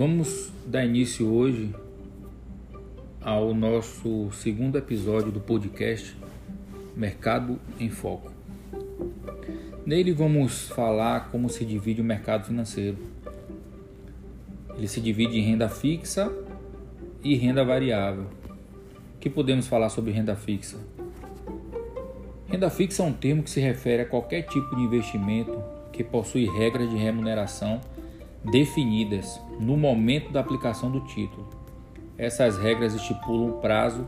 Vamos dar início hoje ao nosso segundo episódio do podcast Mercado em Foco. Nele vamos falar como se divide o mercado financeiro. Ele se divide em renda fixa e renda variável. O que podemos falar sobre renda fixa? Renda fixa é um termo que se refere a qualquer tipo de investimento que possui regras de remuneração definidas no momento da aplicação do título. Essas regras estipulam o prazo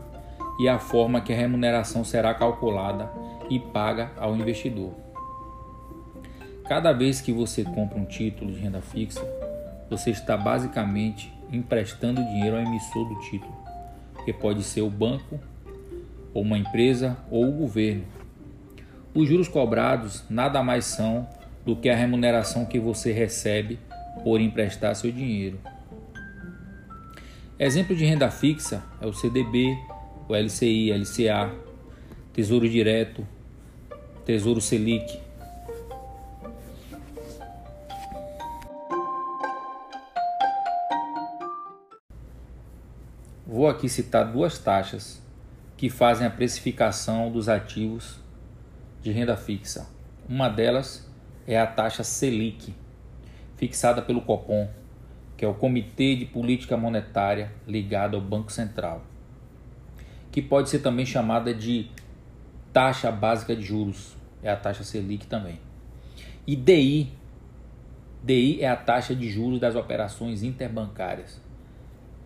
e a forma que a remuneração será calculada e paga ao investidor. Cada vez que você compra um título de renda fixa, você está basicamente emprestando dinheiro ao emissor do título, que pode ser o banco, ou uma empresa ou o governo. Os juros cobrados nada mais são do que a remuneração que você recebe por emprestar seu dinheiro. Exemplo de renda fixa é o CDB, o LCI, LCA, Tesouro Direto, Tesouro Selic. Vou aqui citar duas taxas que fazem a precificação dos ativos de renda fixa. Uma delas é a taxa Selic, fixada pelo Copom, que é o Comitê de Política Monetária ligado ao Banco Central, que pode ser também chamada de taxa básica de juros, é a taxa Selic também. E DI, DI é a taxa de juros das operações interbancárias.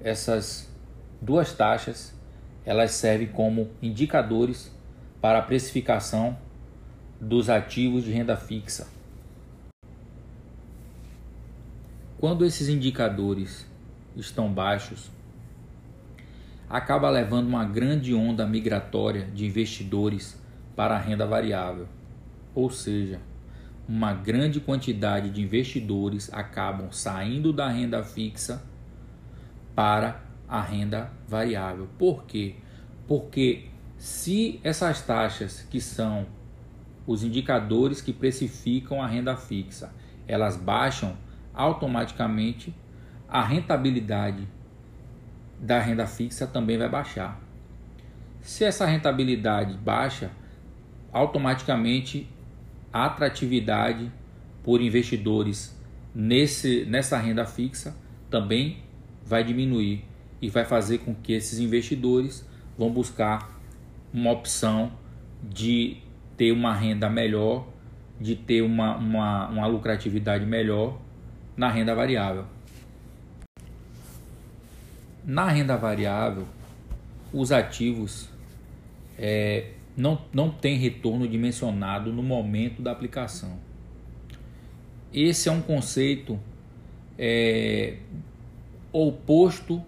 Essas duas taxas, elas servem como indicadores para a precificação dos ativos de renda fixa Quando esses indicadores estão baixos, acaba levando uma grande onda migratória de investidores para a renda variável. Ou seja, uma grande quantidade de investidores acabam saindo da renda fixa para a renda variável. Por quê? Porque se essas taxas que são os indicadores que precificam a renda fixa, elas baixam automaticamente a rentabilidade da renda fixa também vai baixar. Se essa rentabilidade baixa, automaticamente a atratividade por investidores nesse, nessa renda fixa também vai diminuir e vai fazer com que esses investidores vão buscar uma opção de ter uma renda melhor, de ter uma, uma, uma lucratividade melhor na renda variável. Na renda variável, os ativos é, não, não têm retorno dimensionado no momento da aplicação. Esse é um conceito é, oposto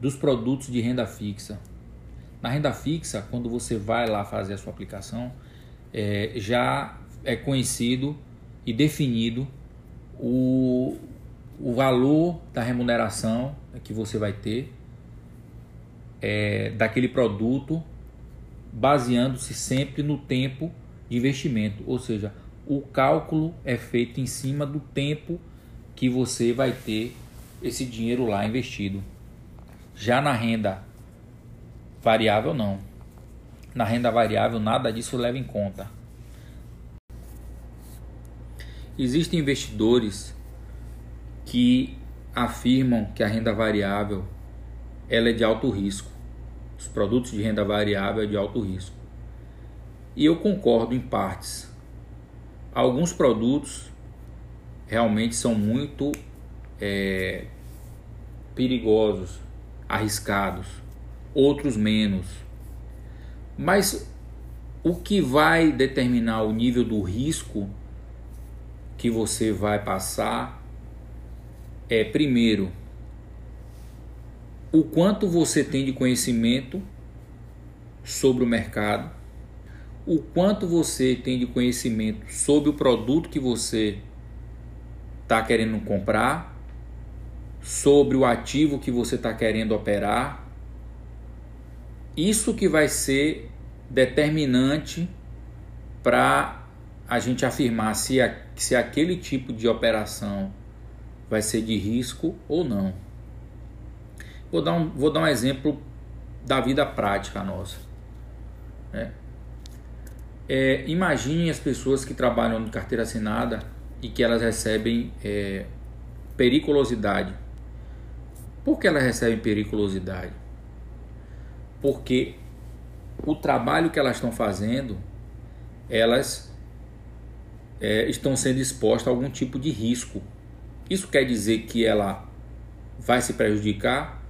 dos produtos de renda fixa. Na renda fixa, quando você vai lá fazer a sua aplicação, é, já é conhecido e definido o, o valor da remuneração que você vai ter é, daquele produto, baseando-se sempre no tempo de investimento, ou seja, o cálculo é feito em cima do tempo que você vai ter esse dinheiro lá investido. Já na renda variável, não. Na renda variável, nada disso leva em conta. Existem investidores que afirmam que a renda variável ela é de alto risco. Os produtos de renda variável é de alto risco. E eu concordo em partes. Alguns produtos realmente são muito é, perigosos, arriscados, outros menos. Mas o que vai determinar o nível do risco que você vai passar é, primeiro, o quanto você tem de conhecimento sobre o mercado, o quanto você tem de conhecimento sobre o produto que você está querendo comprar, sobre o ativo que você está querendo operar. Isso que vai ser determinante para a gente afirmar se, a, se aquele tipo de operação vai ser de risco ou não. Vou dar um, vou dar um exemplo da vida prática nossa. Né? É, imagine as pessoas que trabalham de carteira assinada e que elas recebem é, periculosidade. Por que elas recebem periculosidade? Porque o trabalho que elas estão fazendo, elas é, estão sendo expostas a algum tipo de risco. Isso quer dizer que ela vai se prejudicar?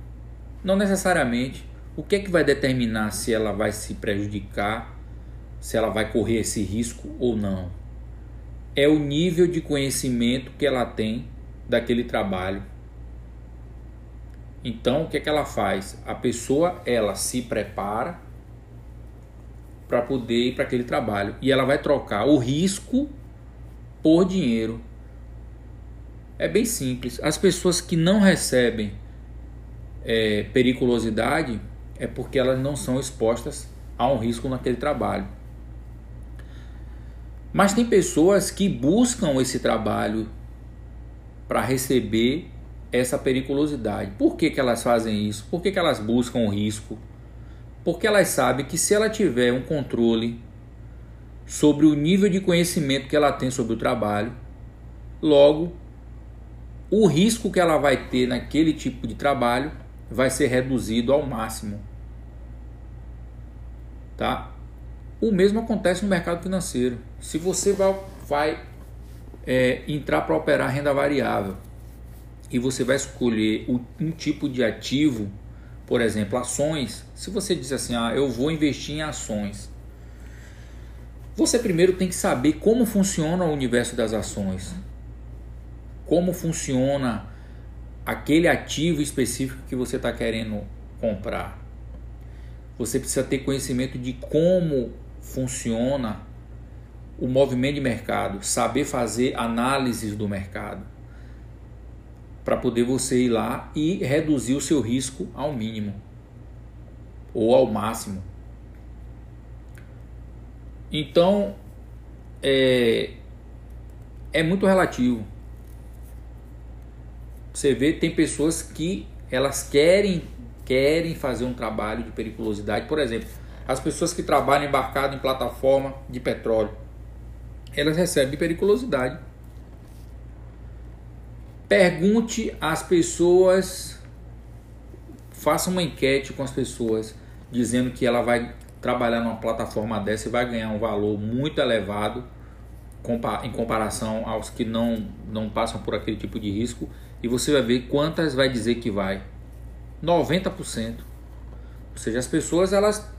Não necessariamente. O que é que vai determinar se ela vai se prejudicar, se ela vai correr esse risco ou não? É o nível de conhecimento que ela tem daquele trabalho. Então, o que é que ela faz? A pessoa, ela se prepara para poder ir para aquele trabalho e ela vai trocar o risco por dinheiro. É bem simples. As pessoas que não recebem é, periculosidade é porque elas não são expostas a um risco naquele trabalho. Mas tem pessoas que buscam esse trabalho para receber essa periculosidade. Por que, que elas fazem isso? Por que, que elas buscam o risco? Porque elas sabem que se ela tiver um controle sobre o nível de conhecimento que ela tem sobre o trabalho, logo o risco que ela vai ter naquele tipo de trabalho vai ser reduzido ao máximo. Tá? O mesmo acontece no mercado financeiro. Se você vai, vai é, entrar para operar renda variável e você vai escolher um tipo de ativo, por exemplo, ações. Se você diz assim, ah, eu vou investir em ações, você primeiro tem que saber como funciona o universo das ações, como funciona aquele ativo específico que você está querendo comprar. Você precisa ter conhecimento de como funciona o movimento de mercado, saber fazer análises do mercado, para poder você ir lá e reduzir o seu risco ao mínimo ou ao máximo. Então é, é muito relativo. Você vê tem pessoas que elas querem querem fazer um trabalho de periculosidade, por exemplo, as pessoas que trabalham embarcado em plataforma de petróleo elas recebem periculosidade. Pergunte às pessoas, faça uma enquete com as pessoas, dizendo que ela vai trabalhar numa plataforma dessa e vai ganhar um valor muito elevado em comparação aos que não, não passam por aquele tipo de risco. E você vai ver quantas vai dizer que vai. 90%. Ou seja, as pessoas elas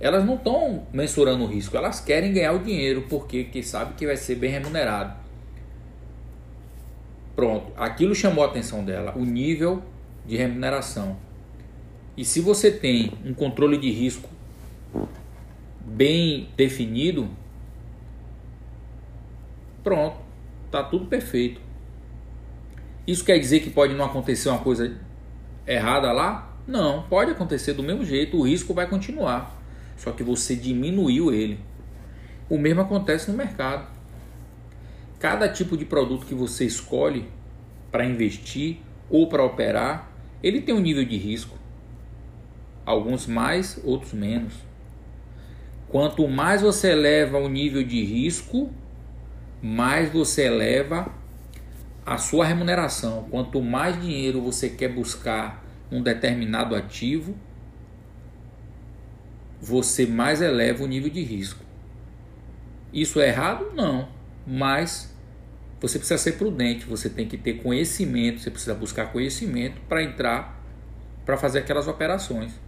elas não estão mensurando o risco, elas querem ganhar o dinheiro porque que sabe que vai ser bem remunerado. Pronto, aquilo chamou a atenção dela, o nível de remuneração. E se você tem um controle de risco bem definido, pronto, tá tudo perfeito. Isso quer dizer que pode não acontecer uma coisa errada lá? Não, pode acontecer do mesmo jeito, o risco vai continuar só que você diminuiu ele. O mesmo acontece no mercado. Cada tipo de produto que você escolhe para investir ou para operar, ele tem um nível de risco. Alguns mais, outros menos. Quanto mais você eleva o nível de risco, mais você eleva a sua remuneração. Quanto mais dinheiro você quer buscar um determinado ativo, você mais eleva o nível de risco. Isso é errado? Não. Mas você precisa ser prudente, você tem que ter conhecimento, você precisa buscar conhecimento para entrar, para fazer aquelas operações.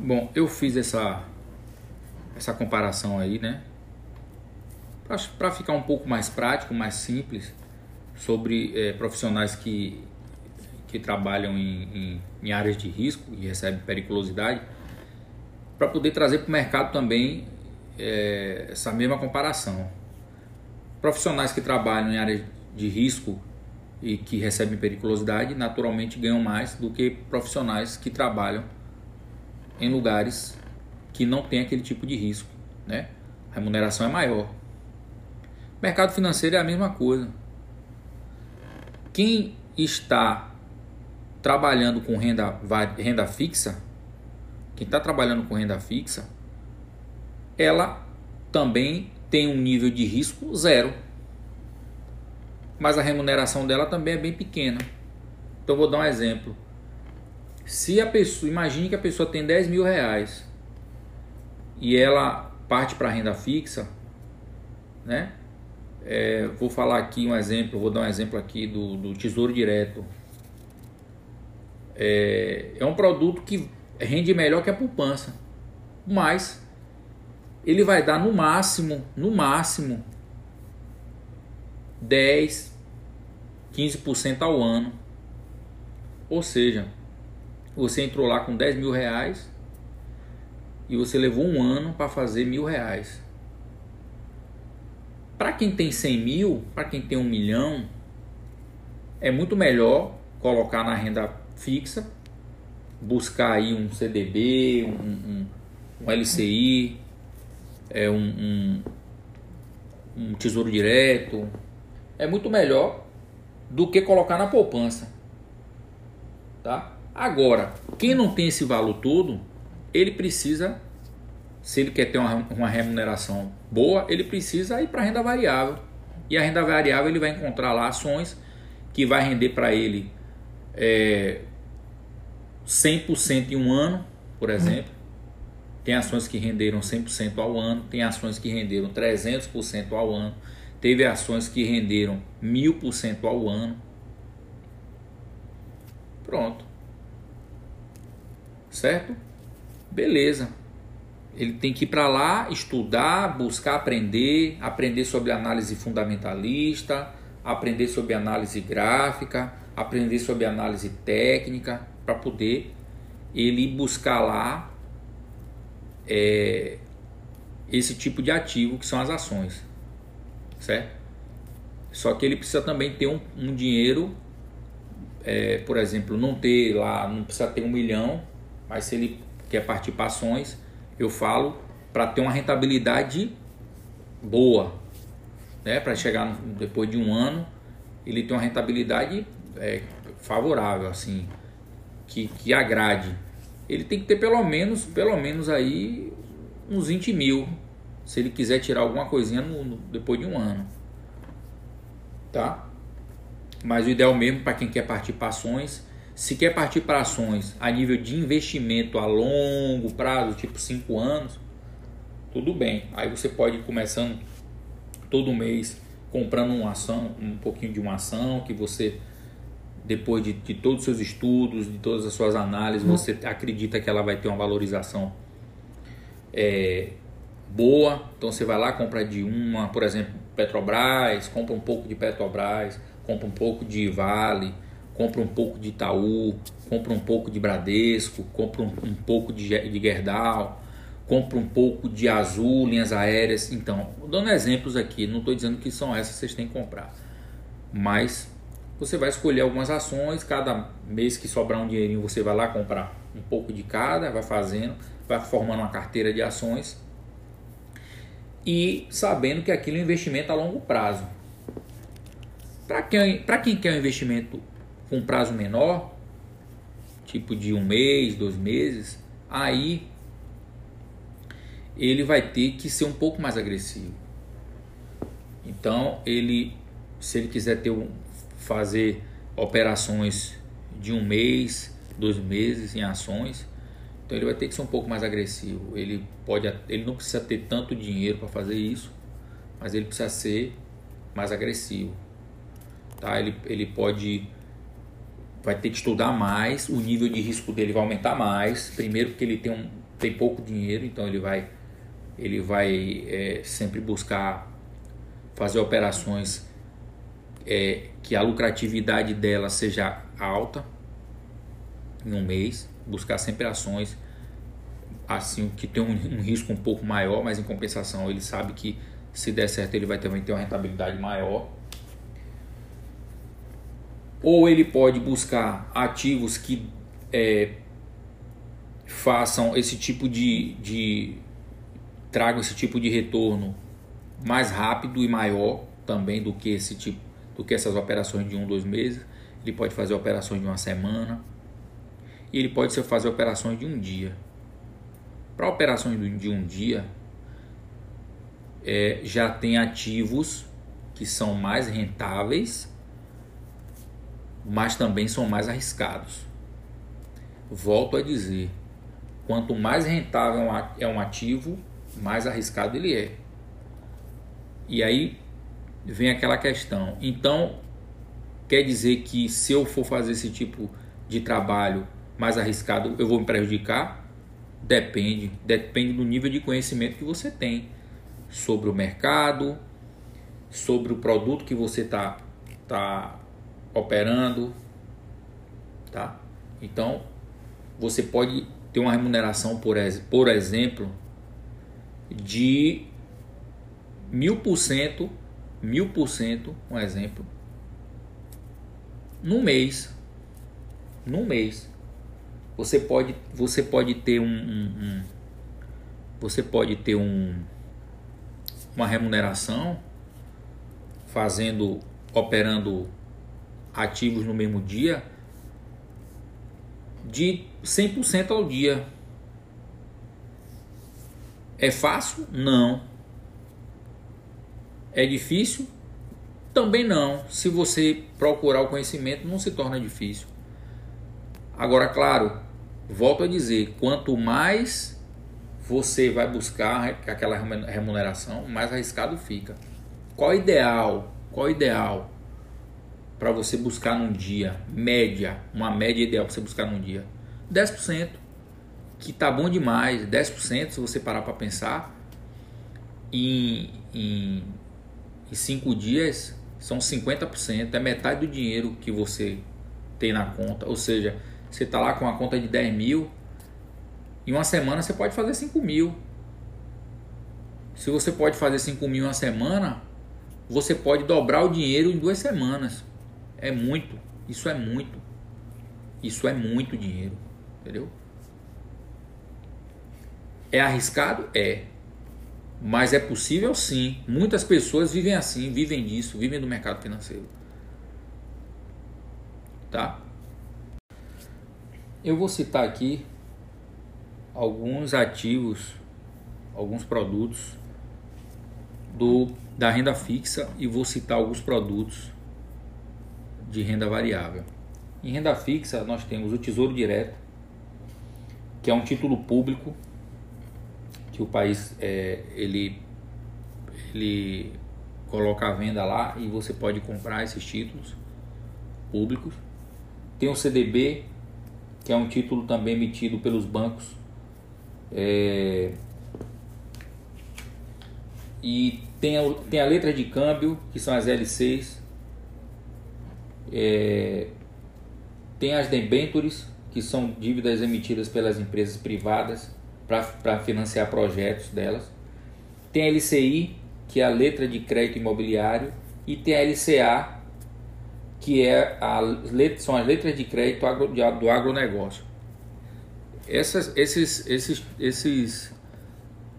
Bom, eu fiz essa, essa comparação aí, né? Para ficar um pouco mais prático, mais simples, sobre é, profissionais que que trabalham em, em, em áreas de risco e recebem periculosidade, para poder trazer para o mercado também é, essa mesma comparação. Profissionais que trabalham em áreas de risco e que recebem periculosidade naturalmente ganham mais do que profissionais que trabalham em lugares que não tem aquele tipo de risco, né? A remuneração é maior. Mercado financeiro é a mesma coisa. Quem está trabalhando com renda, renda fixa, quem está trabalhando com renda fixa, ela também tem um nível de risco zero. Mas a remuneração dela também é bem pequena. Então vou dar um exemplo. Se a pessoa, imagine que a pessoa tem 10 mil reais e ela parte para renda fixa, né? É, vou falar aqui um exemplo, vou dar um exemplo aqui do, do Tesouro Direto. É, é um produto que rende melhor que a poupança, mas ele vai dar no máximo, no máximo 10, 15% ao ano. Ou seja, você entrou lá com 10 mil reais e você levou um ano para fazer mil reais. Para quem tem 100 mil, para quem tem um milhão, é muito melhor colocar na renda fixa, buscar aí um CDB, um, um, um LCI, é um, um, um tesouro direto. É muito melhor do que colocar na poupança. Tá? Agora, quem não tem esse valor todo, ele precisa, se ele quer ter uma, uma remuneração boa, ele precisa ir para a renda variável. E a renda variável ele vai encontrar lá ações que vai render para ele é, 100% em um ano, por exemplo. Tem ações que renderam 100% ao ano, tem ações que renderam 300% ao ano, teve ações que renderam 1000% ao ano. Pronto. Certo? Beleza. Ele tem que ir para lá, estudar, buscar aprender, aprender sobre análise fundamentalista, aprender sobre análise gráfica, aprender sobre análise técnica, para poder ele buscar lá é, esse tipo de ativo que são as ações, certo? Só que ele precisa também ter um, um dinheiro, é, por exemplo, não ter lá, não precisa ter um milhão, mas se ele quer partir para ações, eu falo para ter uma rentabilidade boa, né? Para chegar no, depois de um ano, ele tem uma rentabilidade é, favorável, assim, que, que agrade ele tem que ter pelo menos, pelo menos aí uns 20 mil, se ele quiser tirar alguma coisinha no, no, depois de um ano, tá? Mas o ideal mesmo para quem quer partir para ações, se quer partir para ações a nível de investimento a longo prazo, tipo 5 anos, tudo bem. Aí você pode ir começando todo mês comprando uma ação, um pouquinho de uma ação que você depois de, de, todos os seus estudos, de todas as suas análises, uhum. você acredita que ela vai ter uma valorização é, boa. Então você vai lá, compra de uma, por exemplo, Petrobras, compra um pouco de Petrobras, compra um pouco de Vale, compra um pouco de Itaú, compra um pouco de Bradesco, compra um, um pouco de, de Gerdau, compra um pouco de Azul, linhas aéreas. Então, dando exemplos aqui, não estou dizendo que são essas que vocês têm que comprar, mas você vai escolher algumas ações, cada mês que sobrar um dinheirinho você vai lá comprar um pouco de cada, vai fazendo, vai formando uma carteira de ações e sabendo que aquilo é um investimento a longo prazo. Para quem, quem quer um investimento com prazo menor, tipo de um mês, dois meses, aí ele vai ter que ser um pouco mais agressivo. Então, ele, se ele quiser ter um, fazer operações de um mês, dois meses em ações. Então ele vai ter que ser um pouco mais agressivo. Ele pode, ele não precisa ter tanto dinheiro para fazer isso, mas ele precisa ser mais agressivo. Tá? Ele, ele pode vai ter que estudar mais, o nível de risco dele vai aumentar mais. Primeiro porque ele tem, um, tem pouco dinheiro, então ele vai ele vai é, sempre buscar fazer operações é, que a lucratividade dela seja alta em um mês, buscar sempre ações assim que tem um, um, risco um pouco maior, mas em compensação ele sabe que se der certo ele vai também ter uma rentabilidade maior. Ou ele pode buscar ativos que é, façam esse tipo de, de tragam esse tipo de retorno mais rápido e maior também do que esse tipo, do que essas operações de um, dois meses. Ele pode fazer operações de uma semana e ele pode fazer operações de um dia. Para operações de um dia, é, já tem ativos que são mais rentáveis, mas também são mais arriscados. Volto a dizer, quanto mais rentável é um ativo, mais arriscado ele é. E aí vem aquela questão. Então, quer dizer que se eu for fazer esse tipo de trabalho mais arriscado, eu vou me prejudicar? Depende, depende do nível de conhecimento que você tem sobre o mercado, sobre o produto que você está tá operando, tá? Então, você pode ter uma remuneração, por, por exemplo, de mil por cento, mil por cento, um exemplo, no mês, no mês, você pode, você pode ter um, um, um você pode ter um, uma remuneração fazendo, operando ativos no mesmo dia de 100% ao dia. É fácil? Não. É difícil? Também não. Se você procurar o conhecimento, não se torna difícil. Agora, claro, volto a dizer, quanto mais você vai buscar aquela remuneração, mais arriscado fica. Qual o ideal? Qual o ideal para você buscar num dia? Média, uma média ideal para você buscar num dia? 10%. Que tá bom demais. 10% se você parar para pensar. Em, em, em cinco dias são 50%. É metade do dinheiro que você tem na conta. Ou seja, você está lá com a conta de 10 mil, em uma semana você pode fazer 5 mil. Se você pode fazer 5 mil em uma semana, você pode dobrar o dinheiro em duas semanas. É muito. Isso é muito. Isso é muito dinheiro. Entendeu? É arriscado? É. Mas é possível sim. Muitas pessoas vivem assim, vivem disso, vivem do mercado financeiro. Tá? Eu vou citar aqui alguns ativos, alguns produtos do, da renda fixa e vou citar alguns produtos de renda variável. Em renda fixa nós temos o Tesouro Direto, que é um título público que o país é, ele ele coloca à venda lá e você pode comprar esses títulos públicos. Tem o CDB, que é um título também emitido pelos bancos. É... E tem a, tem a letra de câmbio, que são as LCs. É... Tem as debentures, que são dívidas emitidas pelas empresas privadas para financiar projetos delas. Tem a LCI, que é a letra de crédito imobiliário. E tem a LCA, que é a, são as letras de crédito do agronegócio. Essas, esses esses, esses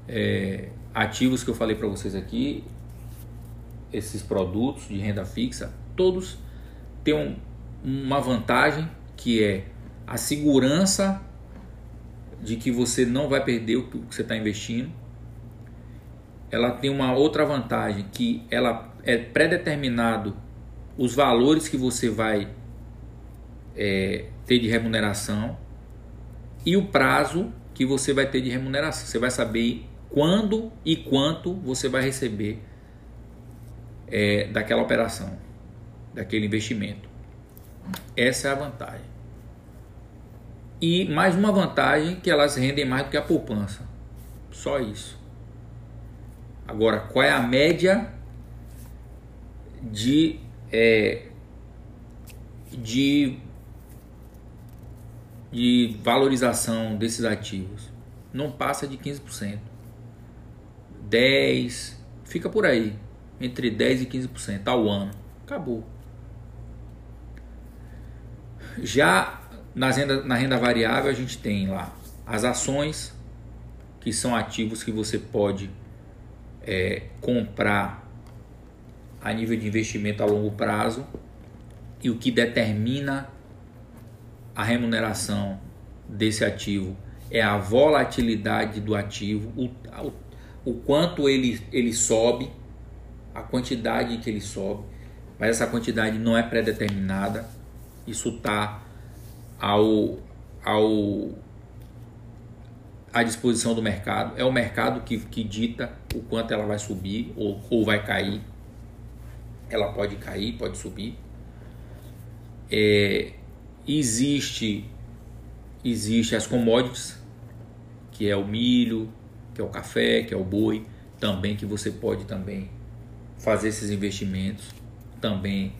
é, ativos que eu falei para vocês aqui, esses produtos de renda fixa, todos têm um, uma vantagem que é a segurança de que você não vai perder o que você está investindo. Ela tem uma outra vantagem que ela é pré-determinado os valores que você vai é, ter de remuneração e o prazo que você vai ter de remuneração. Você vai saber quando e quanto você vai receber é, daquela operação, daquele investimento. Essa é a vantagem. E mais uma vantagem que elas rendem mais do que a poupança. Só isso. Agora, qual é a média de é, de, de valorização desses ativos não passa de 15%. 10%, fica por aí, entre 10% e 15% ao ano. Acabou. Já nas renda, na renda variável, a gente tem lá as ações, que são ativos que você pode é, comprar a nível de investimento a longo prazo e o que determina a remuneração desse ativo é a volatilidade do ativo, o, o, o quanto ele, ele sobe, a quantidade que ele sobe, mas essa quantidade não é pré-determinada, isso está ao, ao à disposição do mercado. É o mercado que, que dita o quanto ela vai subir ou, ou vai cair. Ela pode cair, pode subir. É, existe existe as commodities, que é o milho, que é o café, que é o boi, também que você pode também fazer esses investimentos. Também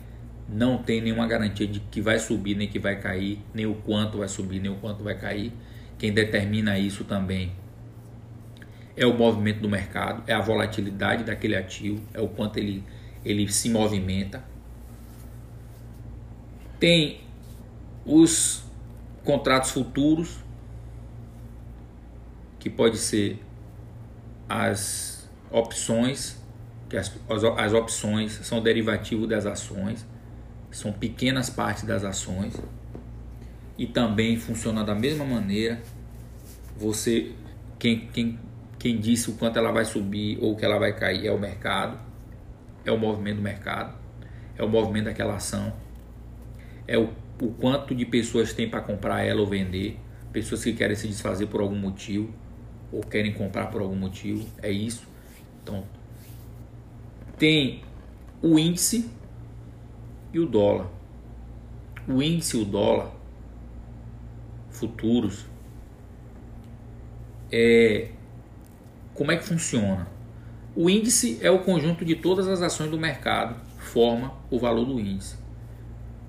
não tem nenhuma garantia de que vai subir nem que vai cair, nem o quanto vai subir, nem o quanto vai cair. Quem determina isso também é o movimento do mercado, é a volatilidade daquele ativo, é o quanto ele, ele se movimenta. Tem os contratos futuros, que pode ser as opções, que as, as, opções são derivativo das ações, são pequenas partes das ações. E também funciona da mesma maneira. Você, quem, quem, quem disse o quanto ela vai subir ou que ela vai cair é o mercado, é o movimento do mercado, é o movimento daquela ação, é o, o quanto de pessoas tem para comprar ela ou vender, pessoas que querem se desfazer por algum motivo ou querem comprar por algum motivo, é isso. Então, tem o índice e o dólar. O índice o dólar futuros, é, como é que funciona? O índice é o conjunto de todas as ações do mercado, forma o valor do índice.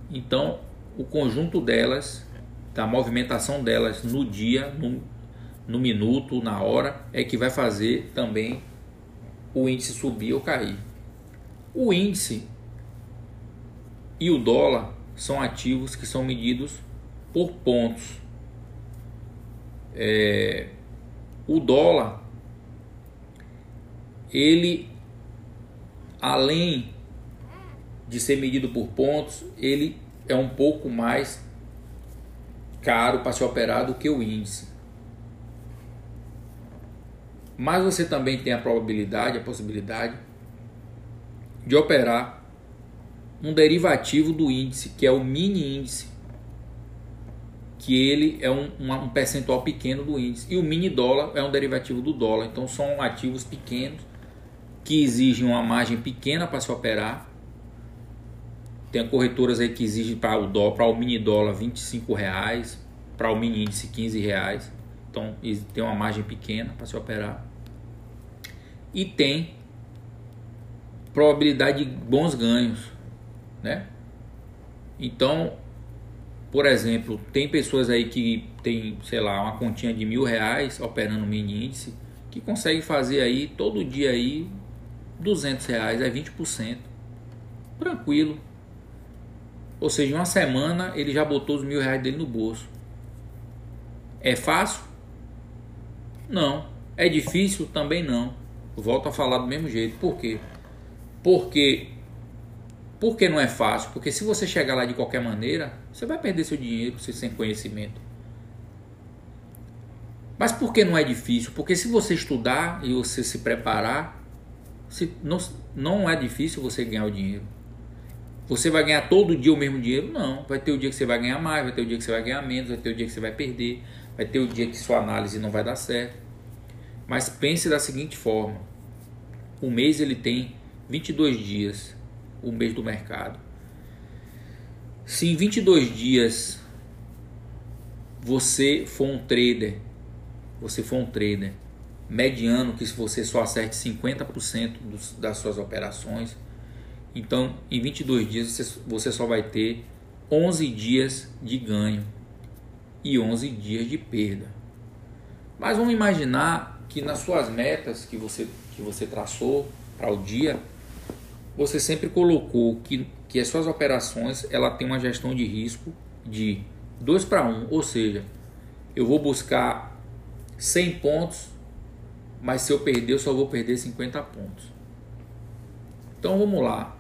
Então, o conjunto delas, da movimentação delas no dia, no, no minuto, na hora, é que vai fazer também o índice subir ou cair. O índice e o dólar são ativos que são medidos por pontos é, o dólar, ele, além de ser medido por pontos, ele é um pouco mais caro para ser operado do que o índice. Mas você também tem a probabilidade, a possibilidade de operar um derivativo do índice, que é o mini índice que ele é um, um percentual pequeno do índice. E o mini dólar é um derivativo do dólar. Então são ativos pequenos que exigem uma margem pequena para se operar. Tem corretoras aí que exigem para o dólar, para o mini dólar 25 reais, para o mini índice 15 reais. Então tem uma margem pequena para se operar. E tem probabilidade de bons ganhos, né? Então por exemplo, tem pessoas aí que tem, sei lá, uma continha de mil reais operando mini índice que consegue fazer aí todo dia aí 200 reais, é 20%. Tranquilo. Ou seja, em uma semana ele já botou os mil reais dele no bolso. É fácil? Não. É difícil? Também não. Volto a falar do mesmo jeito. Por quê? Porque por que não é fácil? Porque se você chegar lá de qualquer maneira, você vai perder seu dinheiro você sem conhecimento. Mas por que não é difícil? Porque se você estudar e você se preparar, se, não, não é difícil você ganhar o dinheiro. Você vai ganhar todo dia o mesmo dinheiro? Não. Vai ter o dia que você vai ganhar mais, vai ter o dia que você vai ganhar menos, vai ter o dia que você vai perder, vai ter o dia que sua análise não vai dar certo. Mas pense da seguinte forma: o mês ele tem 22 dias o mês do mercado. Se em 22 dias você for um trader, você for um trader mediano, que se você só acerte 50% dos, das suas operações, então em 22 dias você, você só vai ter 11 dias de ganho e 11 dias de perda. Mas vamos imaginar que nas suas metas que você, que você traçou para o dia, você sempre colocou que, que as suas operações ela tem uma gestão de risco de 2 para 1, ou seja, eu vou buscar 100 pontos mas se eu perder, eu só vou perder 50 pontos. Então vamos lá.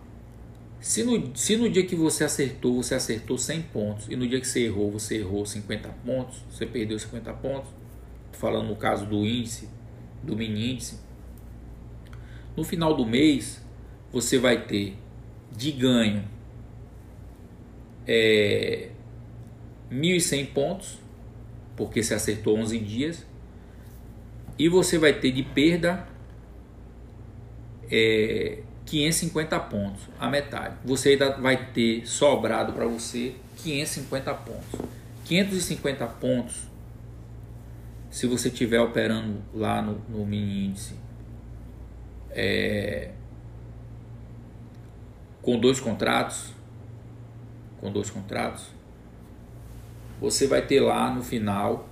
Se no, se no dia que você acertou, você acertou 100 pontos, e no dia que você errou, você errou 50 pontos, você perdeu 50 pontos, falando no caso do índice, do mini índice, no final do mês, você vai ter de ganho é, 1.100 pontos, porque você acertou 11 dias, e você vai ter de perda é, 550 pontos, a metade. Você ainda vai ter sobrado para você 550 pontos. 550 pontos, se você estiver operando lá no, no mini índice, é, com dois contratos, com dois contratos, você vai ter lá no final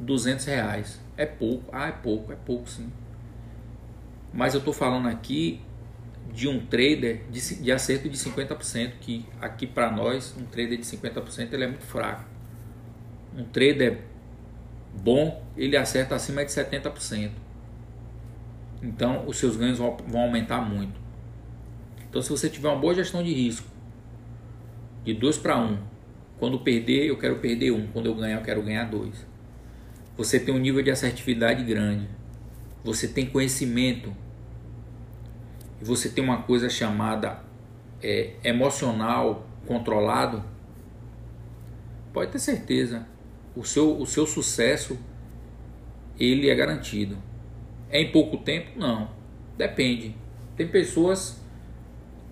200 reais. É pouco, ah, é pouco, é pouco sim. Mas eu estou falando aqui de um trader de, de acerto de 50%, que aqui para nós, um trader de 50% ele é muito fraco. Um trader bom, ele acerta acima de 70%. Então, os seus ganhos vão, vão aumentar muito. Então, se você tiver uma boa gestão de risco, de 2 para 1, quando perder, eu quero perder 1, um. quando eu ganhar, eu quero ganhar 2. Você tem um nível de assertividade grande. Você tem conhecimento e você tem uma coisa chamada é, emocional controlado, pode ter certeza, o seu, o seu sucesso ele é garantido. É em pouco tempo? Não. Depende. Tem pessoas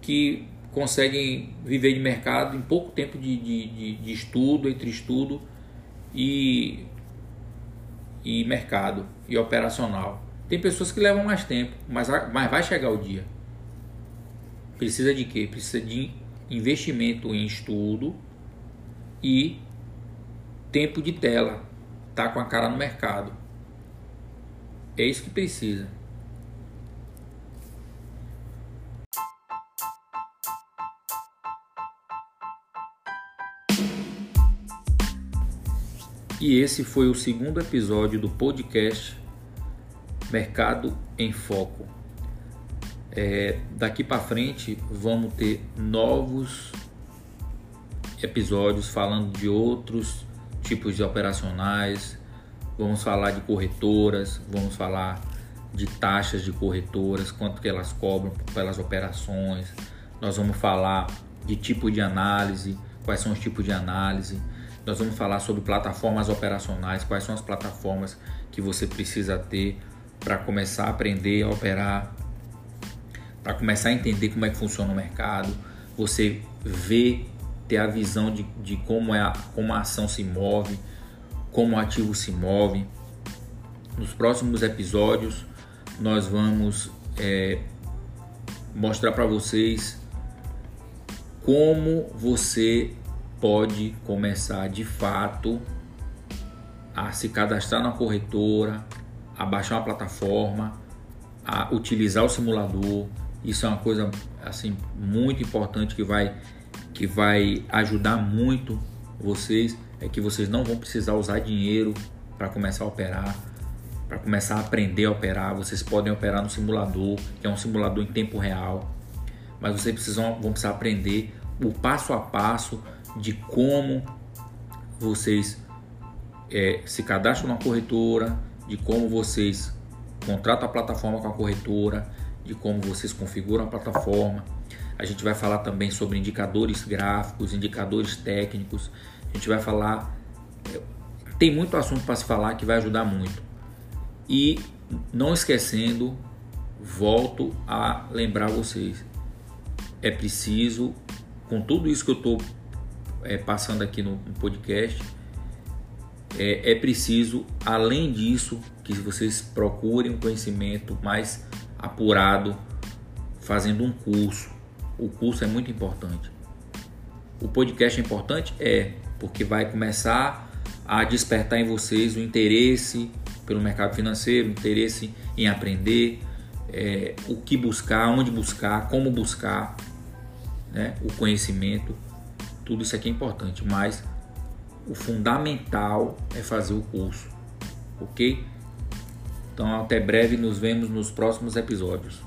que conseguem viver de mercado em pouco tempo de, de, de, de estudo, entre estudo e, e mercado e operacional. Tem pessoas que levam mais tempo, mas, mas vai chegar o dia. Precisa de quê? Precisa de investimento em estudo e tempo de tela. Tá com a cara no mercado. É isso que precisa. E esse foi o segundo episódio do podcast Mercado em Foco. É, daqui para frente vamos ter novos episódios falando de outros tipos de operacionais. Vamos falar de corretoras, vamos falar de taxas de corretoras, quanto que elas cobram pelas operações. Nós vamos falar de tipo de análise, quais são os tipos de análise. Nós vamos falar sobre plataformas operacionais, quais são as plataformas que você precisa ter para começar a aprender a operar, para começar a entender como é que funciona o mercado, você ver, ter a visão de, de como, é a, como a ação se move, como o ativo se move. Nos próximos episódios, nós vamos é, mostrar para vocês como você pode começar de fato a se cadastrar na corretora, a baixar uma plataforma, a utilizar o simulador. Isso é uma coisa assim muito importante que vai que vai ajudar muito vocês é que vocês não vão precisar usar dinheiro para começar a operar, para começar a aprender a operar. Vocês podem operar no simulador, que é um simulador em tempo real, mas vocês precisam vão precisar aprender o passo a passo de como vocês é, se cadastram na corretora, de como vocês contratam a plataforma com a corretora, de como vocês configuram a plataforma. A gente vai falar também sobre indicadores gráficos, indicadores técnicos. A gente vai falar. É, tem muito assunto para se falar que vai ajudar muito. E não esquecendo, volto a lembrar vocês: é preciso, com tudo isso que eu estou é, passando aqui no, podcast, é, é preciso, além disso, que vocês procurem um conhecimento mais apurado, fazendo um curso. O curso é muito importante. O podcast é importante? É, porque vai começar a despertar em vocês o interesse pelo mercado financeiro, o interesse em aprender, é, o que buscar, onde buscar, como buscar né, o conhecimento. Tudo isso aqui é importante, mas o fundamental é fazer o curso, ok? Então, até breve, nos vemos nos próximos episódios.